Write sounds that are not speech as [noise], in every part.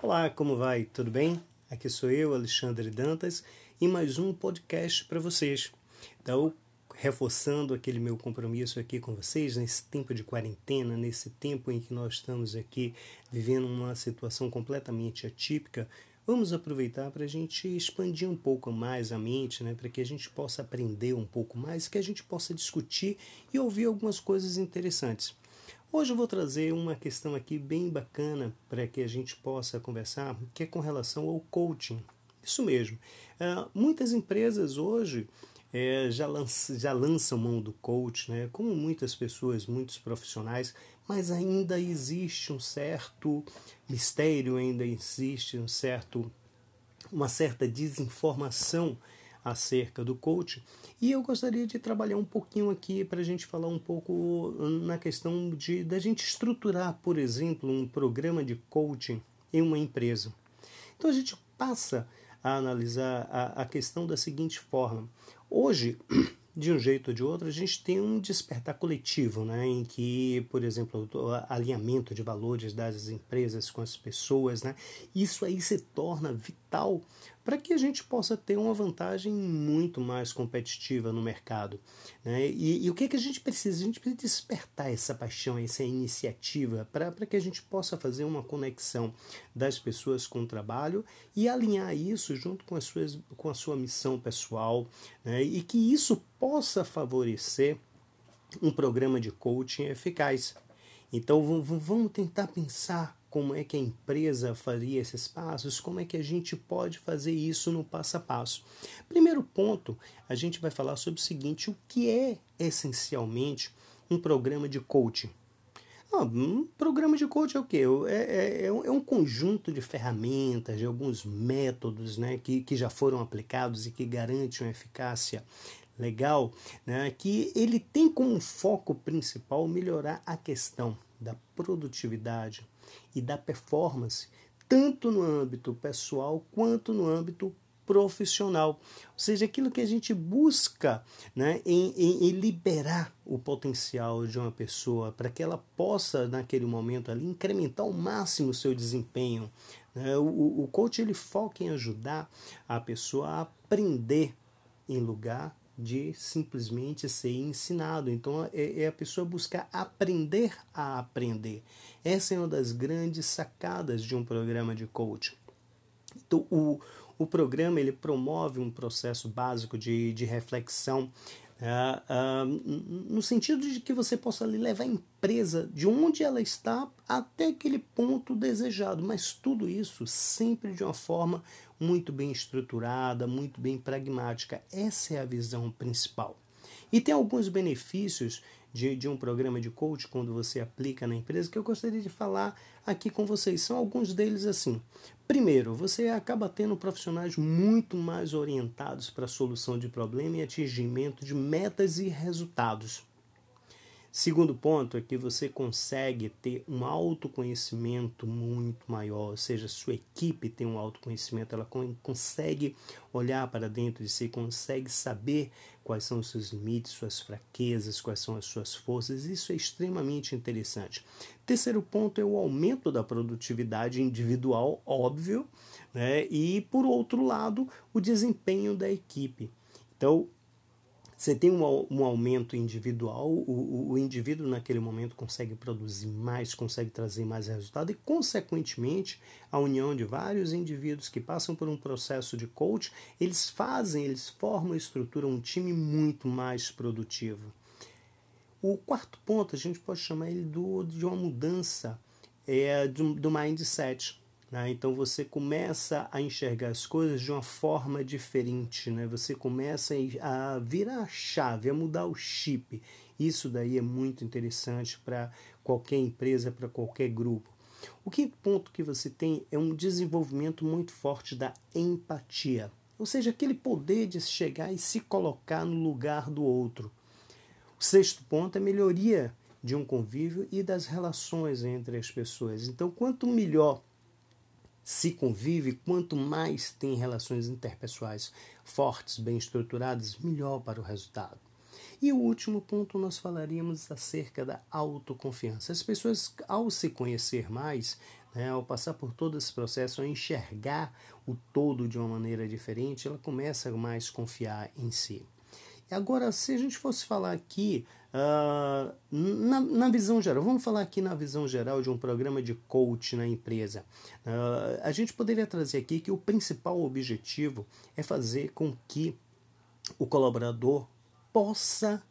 Olá, como vai? Tudo bem? Aqui sou eu, Alexandre Dantas, e mais um podcast para vocês. Então, reforçando aquele meu compromisso aqui com vocês nesse tempo de quarentena, nesse tempo em que nós estamos aqui vivendo uma situação completamente atípica, vamos aproveitar para a gente expandir um pouco mais a mente, né, para que a gente possa aprender um pouco mais, que a gente possa discutir e ouvir algumas coisas interessantes. Hoje eu vou trazer uma questão aqui bem bacana para que a gente possa conversar, que é com relação ao coaching. Isso mesmo. Uh, muitas empresas hoje é, já, lança, já lançam mão do coach, né? como muitas pessoas, muitos profissionais, mas ainda existe um certo mistério, ainda existe um certo, uma certa desinformação acerca do coach. E eu gostaria de trabalhar um pouquinho aqui para a gente falar um pouco na questão de da gente estruturar, por exemplo, um programa de coaching em uma empresa. Então a gente passa a analisar a, a questão da seguinte forma: hoje [clears throat] de um jeito ou de outro, a gente tem um despertar coletivo, né, em que, por exemplo, o alinhamento de valores das empresas com as pessoas, né, isso aí se torna vital para que a gente possa ter uma vantagem muito mais competitiva no mercado. Né? E, e, o que, é que a gente precisa? A gente precisa despertar essa paixão, essa iniciativa, para que a gente possa fazer uma conexão das pessoas com o trabalho e alinhar isso junto com, as suas, com a sua missão pessoal, né? e que isso possa favorecer um programa de coaching eficaz. Então vamos tentar pensar como é que a empresa faria esses passos, como é que a gente pode fazer isso no passo a passo. Primeiro ponto, a gente vai falar sobre o seguinte: o que é essencialmente um programa de coaching? Ah, um programa de coaching é o quê? É, é, é, um conjunto de ferramentas, de alguns métodos né, que, que já foram aplicados e que garantem uma eficácia legal, né, que ele tem como foco principal melhorar a questão da produtividade, e da performance, tanto no âmbito pessoal quanto no âmbito profissional. Ou seja, aquilo que a gente busca né, em, em, em liberar o potencial de uma pessoa para que ela possa, naquele momento ali, incrementar ao máximo o seu desempenho. Né? O, o coach ele foca em ajudar a pessoa a aprender em lugar de simplesmente ser ensinado. Então é, é, a pessoa buscar aprender a aprender. Essa é uma das grandes sacadas de um programa de coaching. Então, o, o programa ele promove um processo básico de, de reflexão é, é, no sentido de que você possa levar a empresa de onde ela está até aquele ponto desejado, mas tudo isso sempre de uma forma muito bem estruturada, muito bem pragmática. Essa é a visão principal. E tem alguns benefícios de, de um programa de coach quando você aplica na empresa que eu gostaria de falar aqui com vocês. São alguns deles assim. Primeiro, você acaba tendo profissionais muito mais orientados para a solução de problema e atingimento de metas e resultados. Segundo ponto é que você consegue ter um autoconhecimento muito maior, ou seja, sua equipe tem um autoconhecimento, ela consegue olhar para dentro de si, consegue saber quais são os seus limites, suas fraquezas, quais são as suas forças. Isso é extremamente interessante. Terceiro ponto é o aumento da produtividade individual, óbvio, né? e por outro lado, o desempenho da equipe. Então, você tem um, um aumento individual, o, o, indivíduo naquele momento consegue produzir mais, consegue trazer mais resultado e, consequentemente, a união de vários indivíduos que passam por um processo de coach, eles fazem, eles formam e estruturam um time muito mais produtivo. O quarto ponto, a gente pode chamar ele do, de uma mudança é, do, do mindset. Né? Então você começa a enxergar as coisas de uma forma diferente, né? você começa a virar a chave, a mudar o chip. Isso daí é muito interessante para qualquer empresa, para qualquer grupo. O quinto ponto que você tem é um desenvolvimento muito forte da empatia, ou seja, aquele poder de chegar e se colocar no lugar do outro. O sexto ponto é melhoria de um convívio e das relações entre as pessoas. Então, quanto melhor se convive, quanto mais tem relações interpessoais fortes, bem estruturadas, melhor para o resultado. E o último ponto nós falaríamos acerca da autoconfiança. As pessoas, ao se conhecer mais, né, ao passar por todo esse processo, ao enxergar o todo de uma maneira diferente, ela começa a mais confiar em si. Agora, se a gente fosse falar aqui uh, na, na, visão geral, vamos falar aqui na visão geral de um programa de coach na empresa. Uh, a gente poderia trazer aqui que o principal objetivo é fazer com que o colaborador possa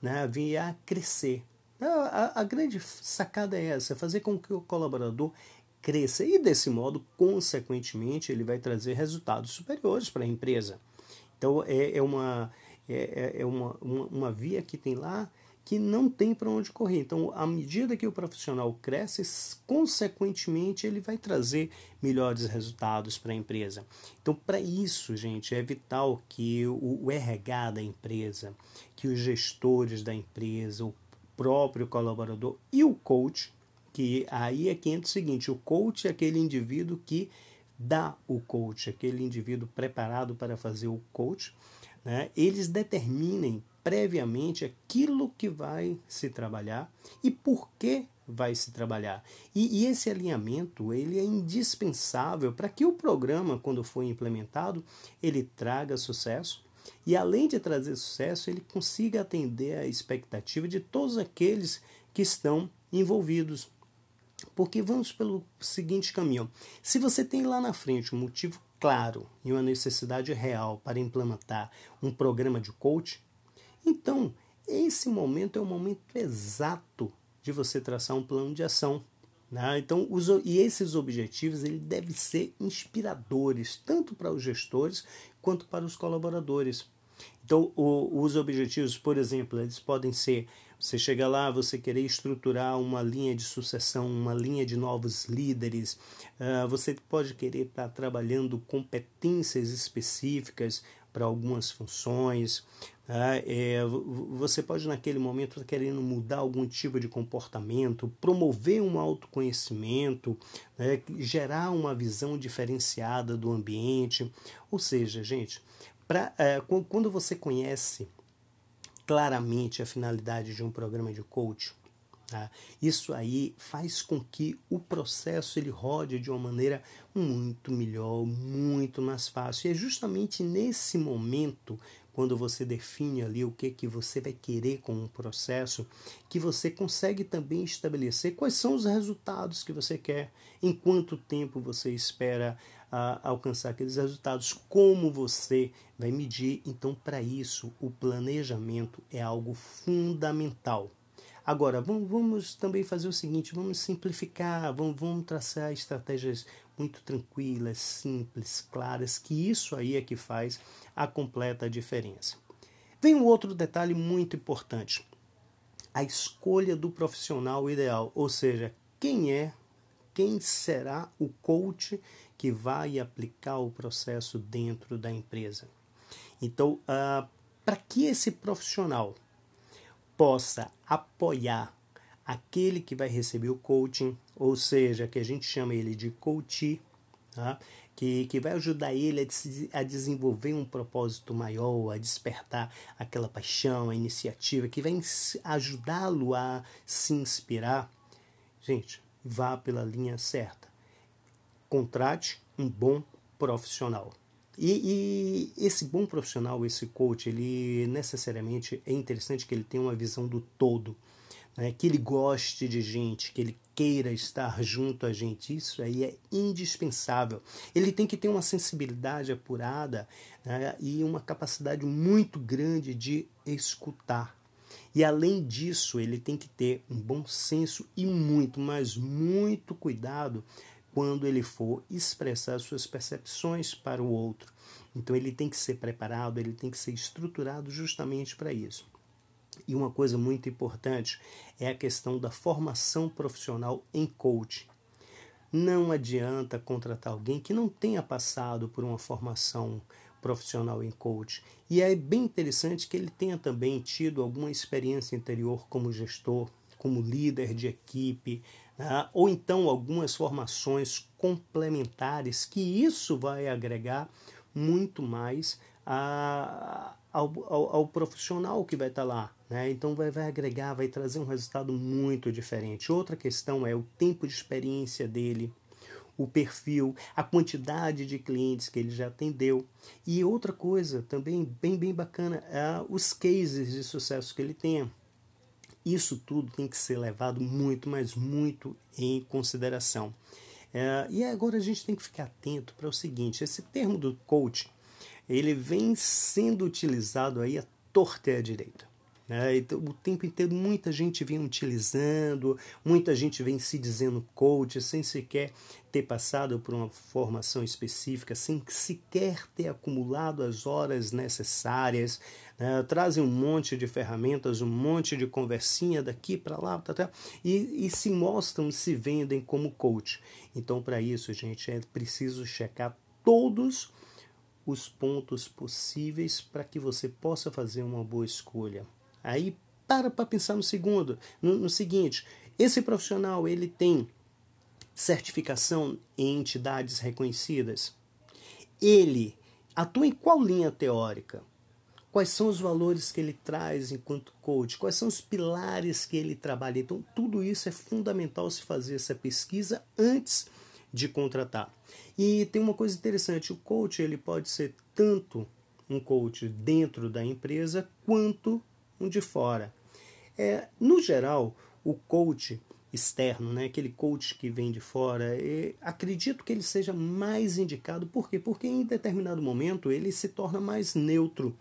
né, vir a crescer. A, a, a grande sacada é essa, fazer com que o colaborador cresça e desse modo, consequentemente, ele vai trazer resultados superiores para a empresa. Então é, é uma é, é, é uma, uma, uma via que tem lá que não tem para onde correr. Então, à medida que o profissional cresce, consequentemente ele vai trazer melhores resultados para a empresa. Então, para isso, gente, é vital que o, o RH da empresa, que os gestores da empresa, o próprio colaborador e o coach, que aí é que entra o seguinte: o coach é aquele indivíduo que dá o coach, aquele indivíduo preparado para fazer o coach né, eles determinem previamente aquilo que vai se trabalhar e por que vai se trabalhar. E, e esse alinhamento ele é indispensável para que o programa, quando for implementado, ele traga sucesso e além de trazer sucesso, ele consiga atender a expectativa de todos aqueles que estão envolvidos. Porque vamos pelo seguinte caminho: se você tem lá na frente um motivo claro e uma necessidade real para implementar um programa de coach, então esse momento é o momento exato de você traçar um plano de ação. Né? Então, os, e esses objetivos ele devem ser inspiradores, tanto para os gestores quanto para os colaboradores. Então, o, os objetivos, por exemplo, eles podem ser você chega lá, você querer estruturar uma linha de sucessão, uma linha de novos líderes, uh, você pode querer estar tá trabalhando competências específicas para algumas funções. Uh, é, você pode, naquele momento, estar tá querendo mudar algum tipo de comportamento, promover um autoconhecimento, né, gerar uma visão diferenciada do ambiente. Ou seja, gente, pra, uh, quando você conhece claramente a finalidade de um programa de coaching. Tá? Isso aí faz com que o processo ele rode de uma maneira muito melhor, muito mais fácil. E é justamente nesse momento, quando você define ali o que, que você vai querer com o processo, que você consegue também estabelecer quais são os resultados que você quer, em quanto tempo você espera a alcançar aqueles resultados, como você vai medir. Então, para isso, o planejamento é algo fundamental. Agora, vamos, vamos, também fazer o seguinte: vamos simplificar, vamos, vamos traçar estratégias muito tranquilas, simples, claras, que isso aí é que faz a completa diferença. Vem um outro detalhe muito importante: a escolha do profissional ideal, ou seja, quem é, quem será o coach que vai aplicar o processo dentro da empresa. Então, uh, para que esse profissional possa apoiar aquele que vai receber o coaching, ou seja, que a gente chama ele de coach, tá? que, que vai ajudar ele a, a desenvolver um propósito maior, a despertar aquela paixão, a iniciativa, que vai ajudá-lo a se inspirar. Gente, vá pela linha certa contrate um bom profissional. E, e, esse bom profissional, esse coach, ele necessariamente é interessante que ele tenha uma visão do todo, né? que ele goste de gente, que ele queira estar junto a gente. Isso aí é indispensável. Ele tem que ter uma sensibilidade apurada né? e uma capacidade muito grande de escutar. E além disso, ele tem que ter um bom senso e muito, mas muito cuidado quando ele for expressar suas percepções para o outro. Então ele tem que ser preparado, ele tem que ser estruturado justamente para isso. E uma coisa muito importante é a questão da formação profissional em coaching. Não adianta contratar alguém que não tenha passado por uma formação profissional em coaching. E é bem interessante que ele tenha também tido alguma experiência anterior como gestor, como líder de equipe, né? ou então algumas formações complementares, que isso vai agregar muito mais a, ao, ao, ao, profissional que vai estar lá. Né? Então vai, vai agregar, vai trazer um resultado muito diferente. Outra questão é o tempo de experiência dele. o perfil, a quantidade de clientes que ele já atendeu. E outra coisa também bem, bem bacana, é os cases de sucesso que ele tenha. Isso tudo tem que ser levado muito, mas muito em consideração. É, e agora a gente tem que ficar atento para o seguinte: esse termo do coach ele vem sendo utilizado aí a torta e a direita. Né? Então, o tempo inteiro muita gente vem utilizando, muita gente vem se dizendo coach, sem sequer ter passado por uma formação específica, sem sequer ter acumulado as horas necessárias. Né? Trazem um monte de ferramentas, um monte de conversinha daqui para lá, tá, tá, e, e se mostram, se vendem como coach. Então, para isso, gente, é preciso checar todos os pontos possíveis para que você possa fazer uma boa escolha. Aí para para pensar no segundo, no, no seguinte, esse profissional ele tem certificação em entidades reconhecidas. Ele atua em qual linha teórica? Quais são os valores que ele traz enquanto coach? Quais são os pilares que ele trabalha? Então, tudo isso é fundamental se fazer essa pesquisa antes de contratar. E tem uma coisa interessante, o coach ele pode ser tanto um coach dentro da empresa quanto um de fora. É, no geral, o coach externo, né, aquele coach que vem de fora, acredito que ele seja mais indicado. Por quê? Porque em determinado momento ele se torna mais neutro.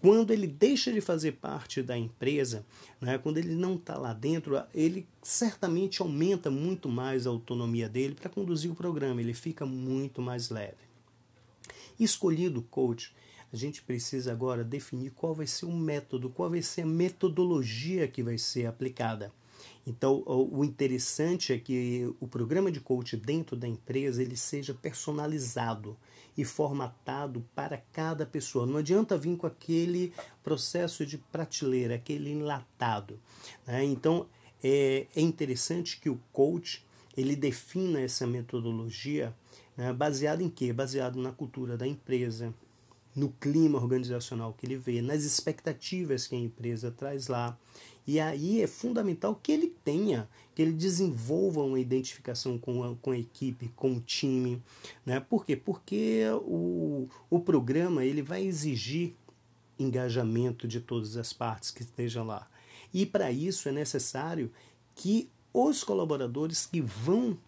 Quando ele deixa de fazer parte da empresa, né, quando ele não está lá dentro, ele certamente aumenta muito mais a autonomia dele para conduzir o programa, ele fica muito mais leve. Escolhido o coach, a gente precisa agora definir qual vai ser o método, qual vai ser a metodologia que vai ser aplicada. Então, o interessante é que o programa de coach dentro da empresa ele seja personalizado e formatado para cada pessoa. Não adianta vir com aquele processo de prateleira, aquele enlatado. Né? Então, é, é interessante que o coach ele defina essa metodologia né, baseado em quê? Baseado na cultura da empresa, no clima organizacional que ele vê, nas expectativas que a empresa traz lá. E aí é fundamental que ele tenha, que ele desenvolva uma identificação com a, com a equipe, com o time. Né? Por quê? Porque o, o programa ele vai exigir engajamento de todas as partes que estejam lá. E para isso é necessário que os colaboradores que vão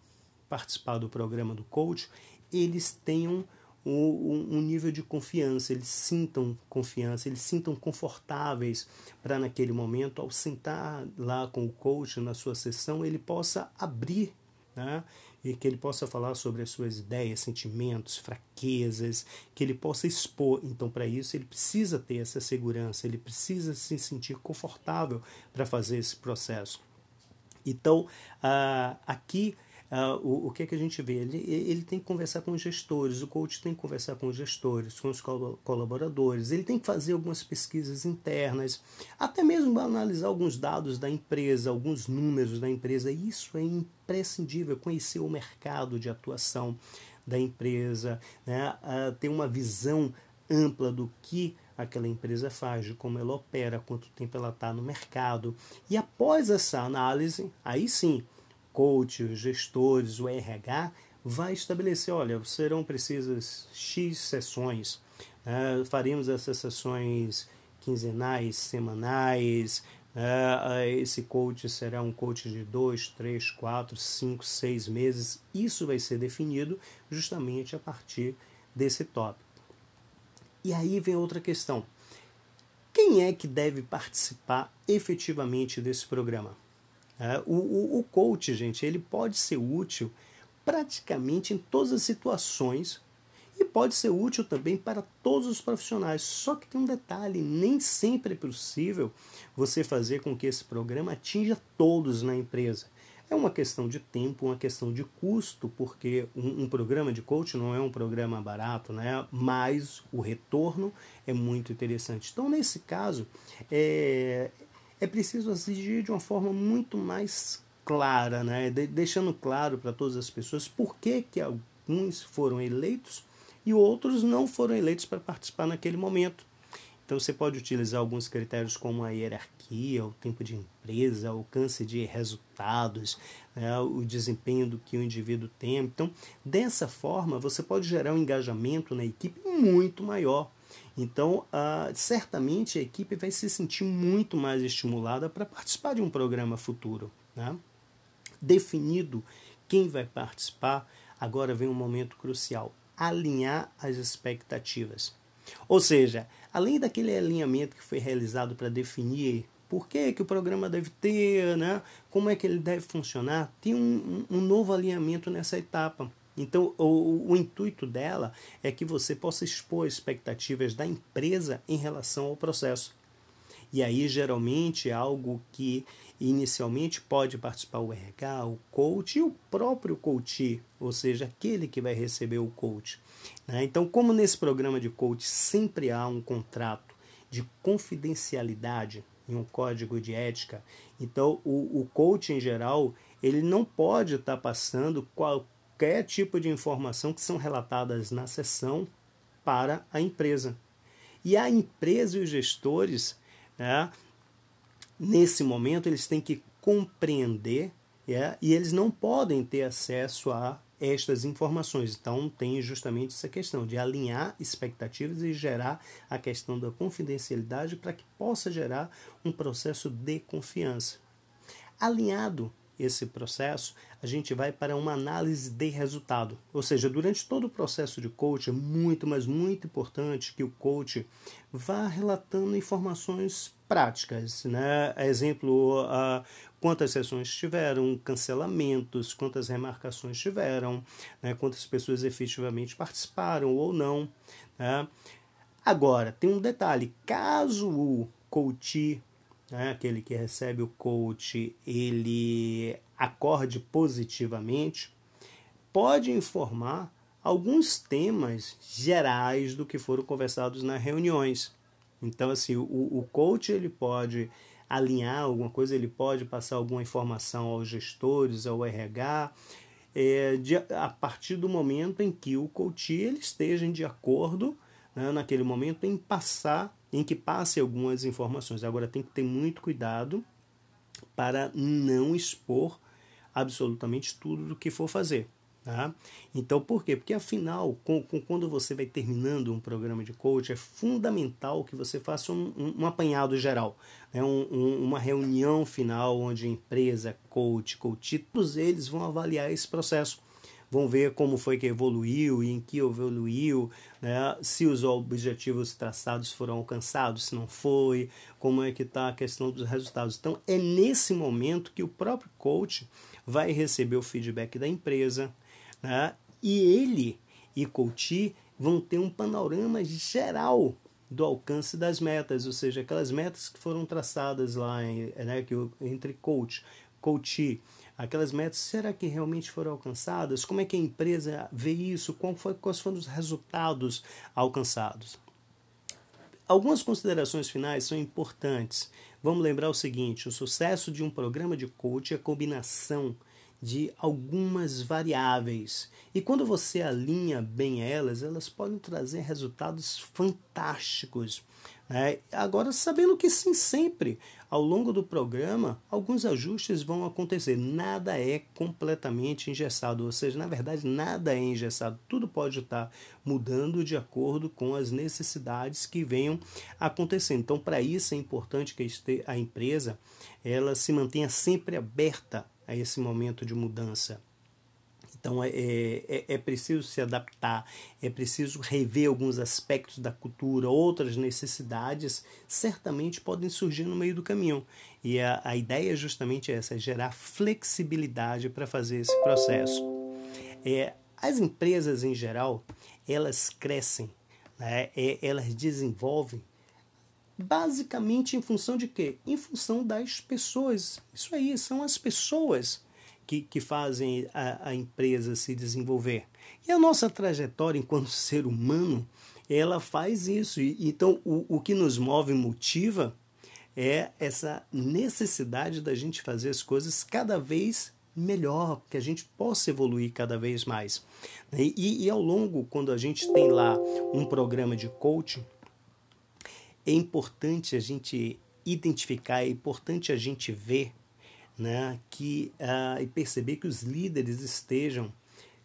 participar do programa do coach, eles tenham um, um nível de confiança, eles sintam confiança, eles sintam confortáveis para naquele momento, ao sentar lá com o coach na sua sessão, ele possa abrir, né? e que ele possa falar sobre as suas ideias, sentimentos, fraquezas, que ele possa expor. Então, para isso, ele precisa ter essa segurança, ele precisa se sentir confortável para fazer esse processo. Então, uh, aqui Uh, o, o que, é que a gente vê? Ele, ele tem que conversar com os gestores, o coach tem que conversar com os gestores, com os colaboradores, ele tem que fazer algumas pesquisas internas, até mesmo analisar alguns dados da empresa, alguns números da empresa. Isso é imprescindível, conhecer o mercado de atuação da empresa, né? Uh, ter uma visão ampla do que aquela empresa faz, de como ela opera, quanto tempo ela está no mercado. E após essa análise, aí sim, coach, os gestores, o RH, vai estabelecer, olha, serão precisas X sessões, né? faremos essas sessões quinzenais, semanais, né? esse coach será um coach de dois, três, quatro, cinco, seis meses. Isso vai ser definido justamente a partir desse tópico. E aí vem outra questão. Quem é que deve participar efetivamente desse programa? É, o, o, o coach, gente, ele pode ser útil praticamente em todas as situações e pode ser útil também para todos os profissionais. Só que tem um detalhe: nem sempre é possível você fazer com que esse programa atinja todos na empresa. É uma questão de tempo, uma questão de custo, porque um, um, programa de coach não é um programa barato, né? mas o retorno é muito interessante. Então, nesse caso, é, é preciso exigir de uma forma muito mais clara, né? De deixando claro para todas as pessoas por que, que alguns foram eleitos e outros não foram eleitos para participar naquele momento. Então você pode utilizar alguns critérios como a hierarquia, o tempo de empresa, o alcance de resultados, né, o desempenho do que o indivíduo tem. Então, dessa forma, você pode gerar um engajamento na equipe muito maior. Então, certamente a equipe vai se sentir muito mais estimulada para participar de um programa futuro. Né? Definido quem vai participar, agora vem um momento crucial: alinhar as expectativas. Ou seja, além daquele alinhamento que foi realizado para definir por que, que o programa deve ter, né? como é que ele deve funcionar, tem um, um novo alinhamento nessa etapa. Então, o, o, intuito dela é que você possa expor expectativas da empresa em relação ao processo. E aí, geralmente, é algo que inicialmente pode participar o RH, o coach e o próprio coach, ou seja, aquele que vai receber o coach. Né? Então, como nesse programa de coach sempre há um contrato de confidencialidade e um código de ética, então o, o coach em geral ele não pode estar passando qualquer tipo de informação que são relatadas na sessão para a empresa. E a empresa e os gestores, né, nesse momento, eles têm que compreender é, e eles não podem ter acesso a estas informações. Então, tem justamente essa questão de alinhar expectativas e gerar a questão da confidencialidade para que possa gerar um processo de confiança. Alinhado esse processo, a gente vai para uma análise de resultado. Ou seja, durante todo o processo de coach, é muito, mas muito importante que o coach vá relatando informações práticas. Né? Exemplo, uh, quantas sessões tiveram, cancelamentos, quantas remarcações tiveram, né? quantas pessoas efetivamente participaram ou não. Né? Agora, tem um detalhe: caso o coach né, aquele que recebe o coach, ele acorde positivamente, pode informar alguns temas gerais do que foram conversados nas reuniões. Então, assim, o, o coach ele pode alinhar alguma coisa, ele pode passar alguma informação aos gestores, ao RH, é, de, a partir do momento em que o coach ele esteja de acordo, né, naquele momento, em passar em que passe algumas informações. Agora tem que ter muito cuidado para não expor absolutamente tudo do que for fazer. Tá? Então, por quê? Porque afinal, com, com, quando você vai terminando um programa de coach, é fundamental que você faça um, um, um apanhado geral, né? Um, uma reunião final onde empresa, coach, coach, todos eles vão avaliar esse processo vão ver como foi que evoluiu e em que evoluiu, né? se os objetivos traçados foram alcançados, se não foi, como é que está a questão dos resultados. Então é nesse momento que o próprio coach vai receber o feedback da empresa né? e ele e coach vão ter um panorama geral do alcance das metas, ou seja, aquelas metas que foram traçadas lá em, né, que, entre coach, coach, aquelas metas, será que realmente foram alcançadas? Como é que a empresa vê isso? Foi, quais foram os resultados alcançados? Algumas considerações finais são importantes. Vamos lembrar o seguinte: o sucesso de um programa de coach é a combinação de algumas variáveis. E quando você alinha bem elas, elas podem trazer resultados fantásticos. Né? Agora, sabendo que sim, sempre ao longo do programa, alguns ajustes vão acontecer. Nada é completamente engessado, ou seja, na verdade, nada é engessado. Tudo pode estar mudando de acordo com as necessidades que venham acontecendo. Então, para isso é importante que a empresa ela se mantenha sempre aberta a esse momento de mudança. Então é, é, é preciso se adaptar, é preciso rever alguns aspectos da cultura, outras necessidades certamente podem surgir no meio do caminho. E a, a ideia justamente é essa, é gerar flexibilidade para fazer esse processo. É, as empresas em geral, elas crescem, né? é, elas desenvolvem basicamente em função de quê? Em função das pessoas. Isso aí, são as pessoas que, que fazem a, a empresa se desenvolver. E a nossa trajetória enquanto [laughs] ser humano, ela faz isso. E, então, o, o que nos move e motiva é essa necessidade da gente fazer as coisas cada vez melhor, que a gente possa evoluir cada vez mais. E, e, ao longo, quando a gente tem lá um programa de coaching, é importante a gente identificar, é importante a gente ver né, que, uh, e perceber que os líderes estejam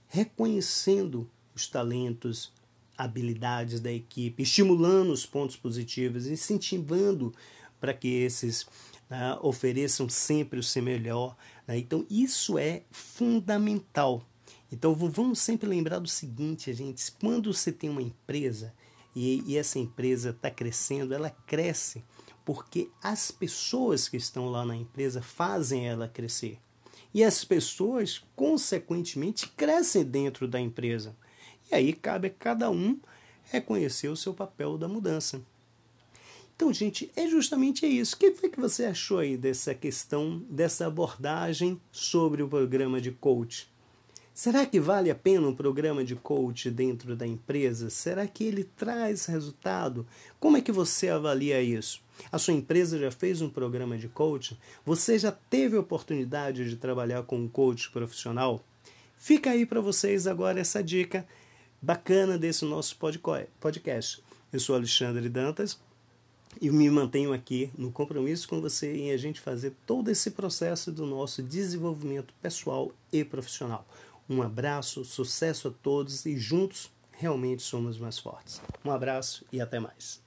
reconhecendo os talentos, habilidades da equipe, estimulando os pontos positivos, incentivando para que esses uh, ofereçam sempre o seu melhor. Né? Então, isso é fundamental. Então, vamos sempre lembrar do seguinte, gente: quando você tem uma empresa e, e essa empresa está crescendo, ela cresce porque as pessoas que estão lá na empresa fazem ela crescer. E as pessoas, consequentemente, crescem dentro da empresa. E aí cabe a cada um reconhecer o seu papel da mudança. Então, gente, é justamente isso. O que foi que você achou aí dessa questão, dessa abordagem sobre o programa de coach? Será que vale a pena um programa de coach dentro da empresa? Será que ele traz resultado? Como é que você avalia isso? A sua empresa já fez um programa de coach? Você já teve oportunidade de trabalhar com um coach profissional? Fica aí para vocês agora essa dica bacana desse nosso podcast. Eu sou Alexandre Dantas e me mantenho aqui no compromisso com você em a gente fazer todo esse processo do nosso desenvolvimento pessoal e profissional. Um abraço, sucesso a todos e juntos realmente somos mais fortes. Um abraço e até mais.